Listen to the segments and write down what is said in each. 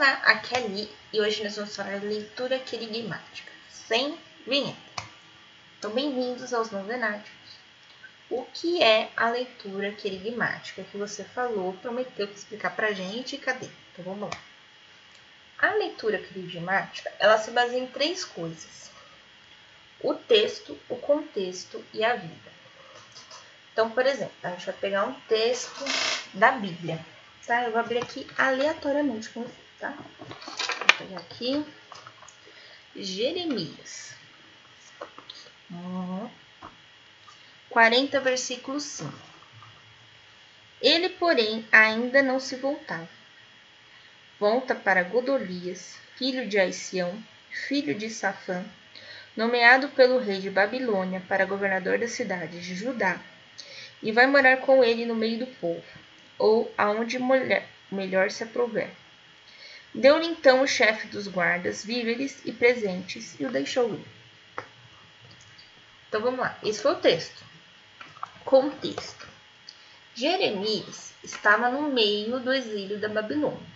Olá, aqui é e hoje nós vamos falar de leitura querigmática, sem vinheta. Então, bem-vindos aos novenáticos. O que é a leitura querigmática que você falou, prometeu explicar pra gente? Cadê? Então, vamos lá. A leitura querigmática, ela se baseia em três coisas. O texto, o contexto e a vida. Então, por exemplo, a gente vai pegar um texto da Bíblia tá? Eu vou abrir aqui aleatoriamente com você, tá? Vou pegar aqui. Jeremias. Uhum. 40, versículo 5. Ele, porém, ainda não se voltava. Volta para Godolias, filho de Aicião, filho de Safã, nomeado pelo rei de Babilônia para governador da cidade de Judá, e vai morar com ele no meio do povo ou aonde mulher, melhor se aprouver. Deu-lhe então o chefe dos guardas víveres e presentes e o deixou ir. Então vamos lá, esse foi o texto. Contexto: Jeremias estava no meio do exílio da Babilônia.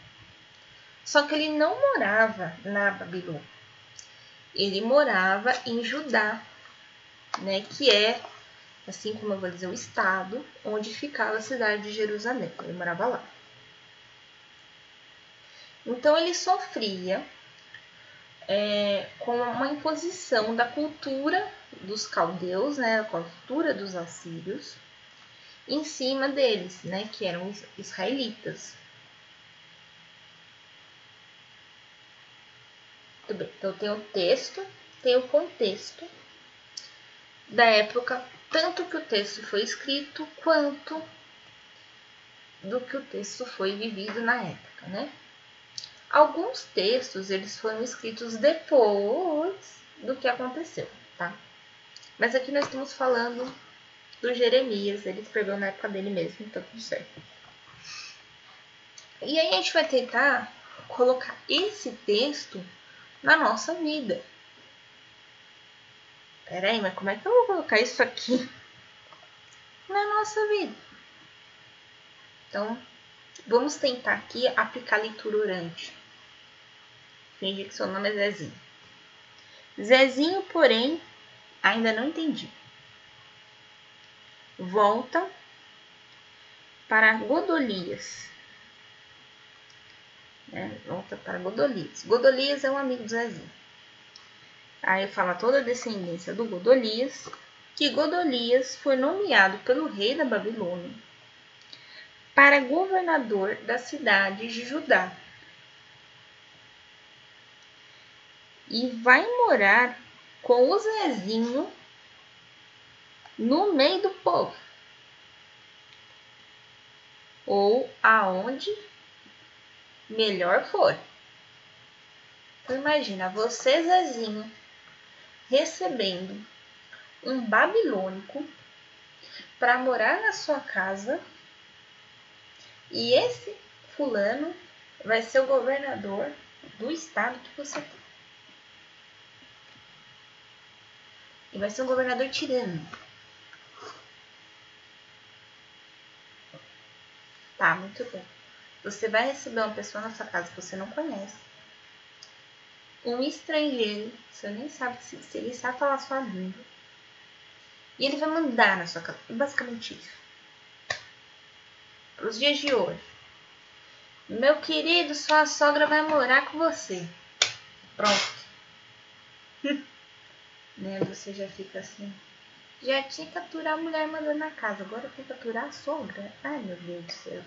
Só que ele não morava na Babilônia. Ele morava em Judá, né, que é assim como eu vou dizer o estado onde ficava a cidade de Jerusalém. Ele morava lá. Então ele sofria é, com uma imposição da cultura dos caldeus, né, a cultura dos assírios, em cima deles, né, que eram os israelitas. Então tem o texto, tem o contexto da época tanto que o texto foi escrito quanto do que o texto foi vivido na época, né? Alguns textos eles foram escritos depois do que aconteceu, tá? Mas aqui nós estamos falando do Jeremias, ele escreveu na época dele mesmo, então tudo certo. E aí a gente vai tentar colocar esse texto na nossa vida. Peraí, mas como é que eu vou colocar isso aqui na nossa vida? Então, vamos tentar aqui aplicar leitura orante. Finge que seu nome é Zezinho. Zezinho, porém, ainda não entendi. Volta para Godolias. É, volta para Godolias. Godolias é um amigo do Zezinho. Aí fala toda a descendência do Godolias, que Godolias foi nomeado pelo rei da Babilônia para governador da cidade de Judá. E vai morar com o Zezinho no meio do povo. Ou aonde melhor for. Então imagina, você, Zezinho, recebendo um babilônico para morar na sua casa e esse fulano vai ser o governador do estado que você tem. E vai ser um governador tirano. Tá, muito bem. Você vai receber uma pessoa na sua casa que você não conhece um estrangeiro, você nem sabe se, se ele sabe falar sua língua, e ele vai mandar na sua casa. Basicamente isso. Para os dias de hoje. Meu querido, sua sogra vai morar com você. Pronto. Né? Você já fica assim. Já tinha que aturar a mulher mandando na casa. Agora tem que aturar a sogra. Ai, meu Deus do céu.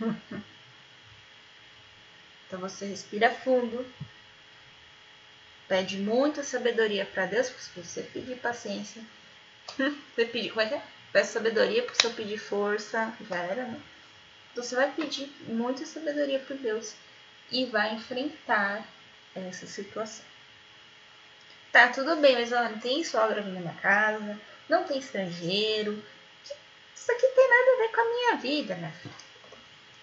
Então você respira fundo, pede muita sabedoria para Deus, porque se você pedir paciência, você pedir, como é que é? Peça sabedoria porque se eu pedir força, já era, né? Então você vai pedir muita sabedoria para Deus e vai enfrentar essa situação. Tá, tudo bem, mas não tem sogra vindo na casa, não tem estrangeiro. Isso aqui tem nada a ver com a minha vida, minha filha.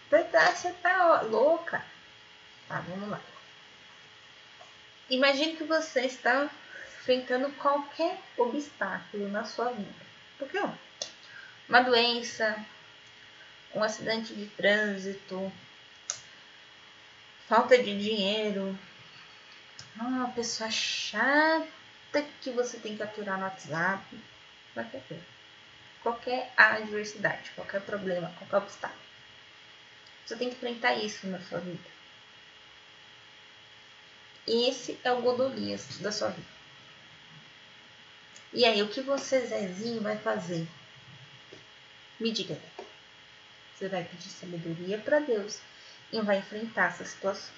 Você tá, você tá louca. Tá, vamos lá. Imagine que você está enfrentando qualquer obstáculo na sua vida. Porque ó, uma doença, um acidente de trânsito, falta de dinheiro, ah, uma pessoa chata que você tem que aturar no WhatsApp, qualquer coisa. Qualquer adversidade, qualquer problema, qualquer obstáculo. Você tem que enfrentar isso na sua vida. Esse é o Godolias da sua vida. E aí, o que você, Zezinho, vai fazer? Me diga. Você vai pedir sabedoria para Deus e vai enfrentar essa situação.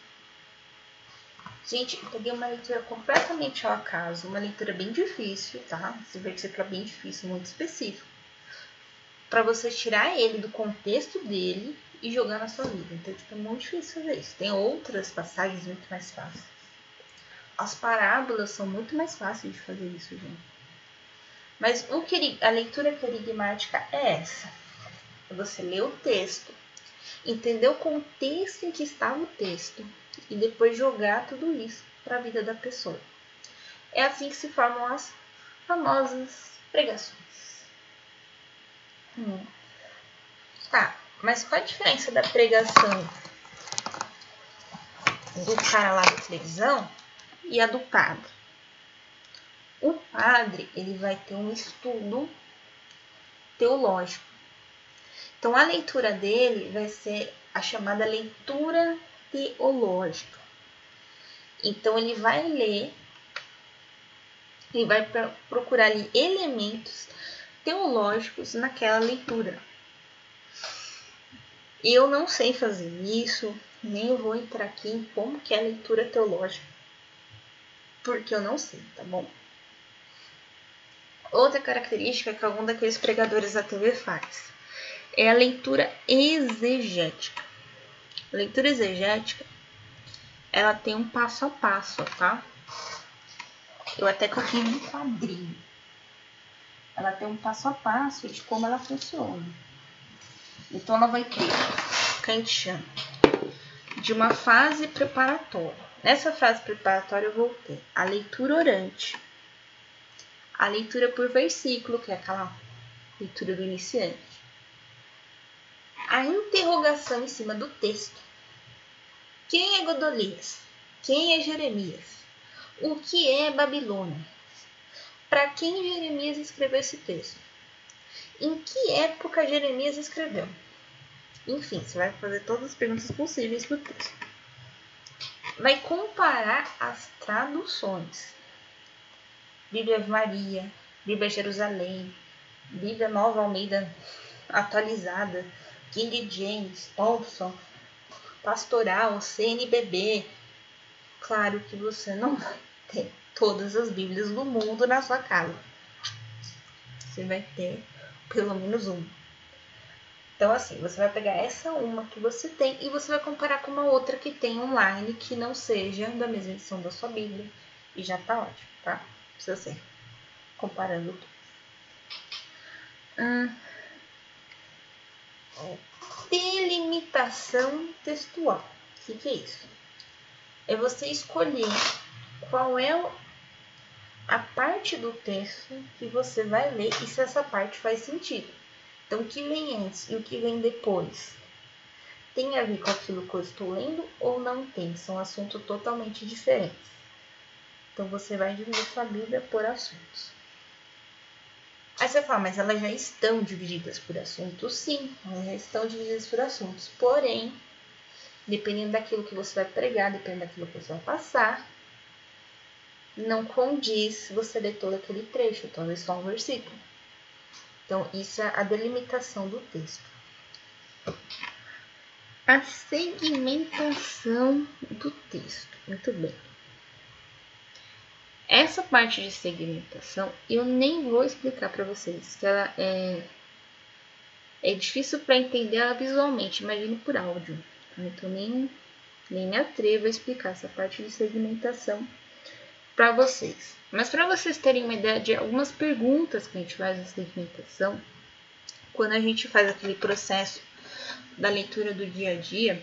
Gente, eu peguei uma leitura completamente ao acaso, uma leitura bem difícil, tá? Esse versículo é bem difícil, muito específico. Para você tirar ele do contexto dele e jogar na sua vida. Então, tipo, é muito difícil fazer isso. Tem outras passagens muito mais fáceis. As parábolas são muito mais fáceis de fazer isso, gente. Mas o que, a leitura querigmática é essa. É você ler o texto, entender o contexto em que estava o texto e depois jogar tudo isso para a vida da pessoa. É assim que se formam as famosas pregações. Hum. Tá, mas qual a diferença da pregação do cara lá da televisão e a do padre? O padre ele vai ter um estudo teológico. Então a leitura dele vai ser a chamada leitura teológica. Então ele vai ler, e vai procurar ali elementos teológicos naquela leitura. Eu não sei fazer isso, nem vou entrar aqui em como que é a leitura teológica, porque eu não sei, tá bom? Outra característica que algum daqueles pregadores da TV faz é a leitura exegética. A leitura exegética, ela tem um passo a passo, tá? Eu até coloquei um quadrinho. Ela tem um passo a passo de como ela funciona. Então, ela vai ter que a gente chama de uma fase preparatória. Nessa fase preparatória, eu vou ter a leitura orante, a leitura por versículo, que é aquela leitura do iniciante, a interrogação em cima do texto. Quem é Godolias? Quem é Jeremias? O que é Babilônia? Para quem Jeremias escreveu esse texto? Em que época Jeremias escreveu? Enfim, você vai fazer todas as perguntas possíveis para o texto. Vai comparar as traduções. Bíblia Maria, Bíblia Jerusalém, Bíblia Nova Almeida atualizada, King James, Thompson, Pastoral, CNBB. Claro que você não vai ter todas as Bíblias do mundo na sua casa. Você vai ter pelo menos uma. Então, assim, você vai pegar essa uma que você tem e você vai comparar com uma outra que tem online que não seja da mesma edição da sua Bíblia. E já tá ótimo, tá? Precisa ser comparando tudo. Hum, delimitação textual. O que, que é isso? É você escolher qual é a parte do texto que você vai ler e se essa parte faz sentido. Então, o que vem antes e o que vem depois tem a ver com aquilo que eu estou lendo ou não tem? São assuntos totalmente diferentes. Então, você vai dividir sua Bíblia por assuntos. Aí você fala, mas elas já estão divididas por assuntos? Sim, elas já estão divididas por assuntos. Porém, dependendo daquilo que você vai pregar, dependendo daquilo que você vai passar, não condiz você ler todo aquele trecho, talvez só um versículo. Então, isso é a delimitação do texto. A segmentação do texto. Muito bem. Essa parte de segmentação eu nem vou explicar para vocês, que ela é, é difícil para entender ela visualmente, imagine por áudio. Então nem, nem me atrevo a explicar essa parte de segmentação para vocês. Mas para vocês terem uma ideia de algumas perguntas que a gente faz na segmentação, quando a gente faz aquele processo da leitura do dia a dia,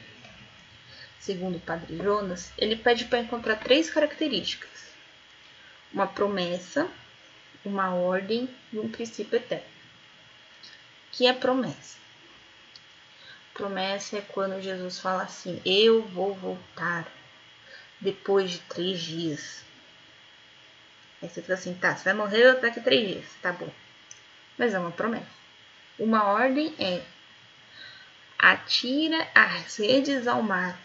segundo o Padre Jonas, ele pede para encontrar três características uma promessa, uma ordem e um princípio eterno. Que é promessa? Promessa é quando Jesus fala assim: Eu vou voltar depois de três dias. Aí você fica assim: tá, você vai morrer daqui a três dias. Tá bom. Mas é uma promessa. Uma ordem é: atira as redes ao mar.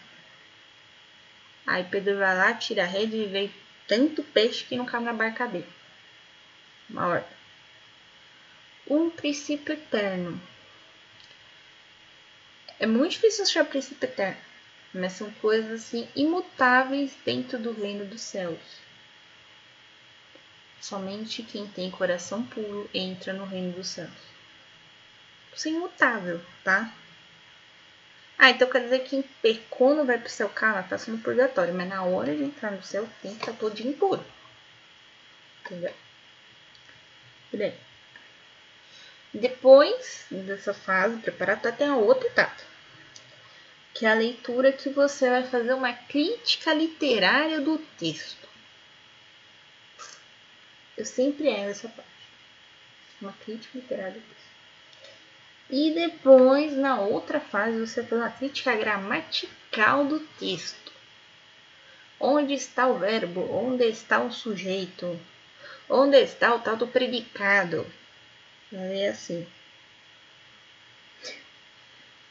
Aí Pedro vai lá, tira a rede e vê tanto peixe que não cabe na barca dele. Uma ordem. Um princípio eterno. É muito difícil achar princípio eterno, mas são coisas assim imutáveis dentro do reino dos céus. Somente quem tem coração puro entra no reino dos céus. Isso é imutável, tá? Ah, então quer dizer que pecou não vai pro céu, cara, tá sendo purgatório, mas na hora de entrar no céu tem que estar todo impuro. Entendeu? Bem. Depois dessa fase preparatória, tem a outra etapa que é a leitura que você vai fazer uma crítica literária do texto. Eu sempre erro essa parte. Uma crítica literária do texto. E depois, na outra fase, você faz uma crítica gramatical do texto. Onde está o verbo? Onde está o sujeito? Onde está o tal do predicado? É assim.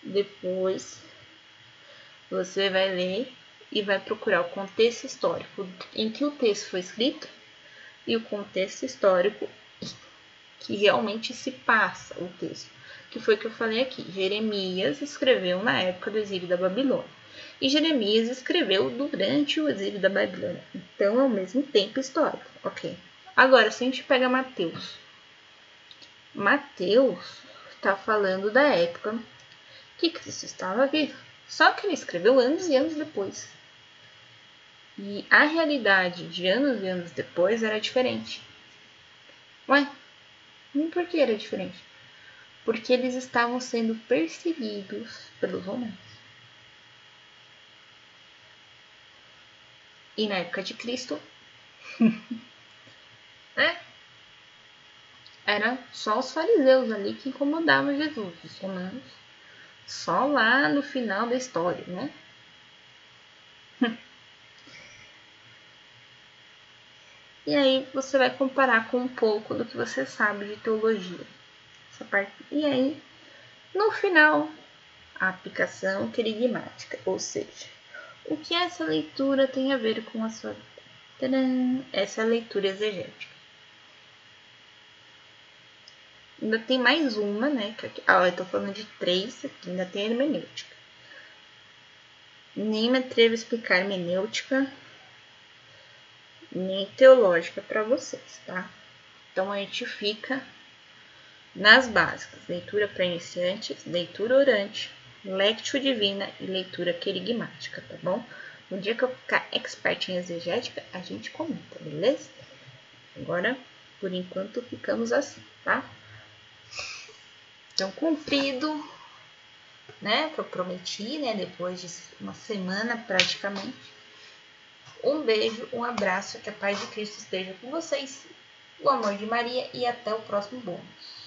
Depois você vai ler e vai procurar o contexto histórico em que o texto foi escrito e o contexto histórico que realmente se passa o texto. Que foi o que eu falei aqui. Jeremias escreveu na época do exílio da Babilônia. E Jeremias escreveu durante o exílio da Babilônia. Então é o mesmo tempo histórico, ok? Agora, se a gente pega Mateus. Mateus está falando da época que Cristo estava vivo. Só que ele escreveu anos e anos depois. E a realidade de anos e anos depois era diferente. Ué, por que era diferente? Porque eles estavam sendo perseguidos pelos romanos. E na época de Cristo, né? Era só os fariseus ali que incomodavam Jesus, os romanos só lá no final da história, né? e aí você vai comparar com um pouco do que você sabe de teologia. Essa parte. E aí, no final, a aplicação querigmática, ou seja, o que essa leitura tem a ver com a sua Tadã! essa leitura exegética. Ainda tem mais uma, né? Que ah, eu tô falando de três aqui, ainda tem a hermenêutica. Nem me atrevo a explicar hermenêutica, nem teológica para vocês, tá? Então a gente fica nas básicas: leitura para iniciantes, leitura orante, lectio divina e leitura querigmática, tá bom? No dia que eu ficar expert em exegética, a gente comenta, beleza? Agora, por enquanto, ficamos assim, tá? Então, cumprido, né? Que eu prometi, né? Depois de uma semana praticamente. Um beijo, um abraço, que a paz de Cristo esteja com vocês. O amor de Maria e até o próximo bônus.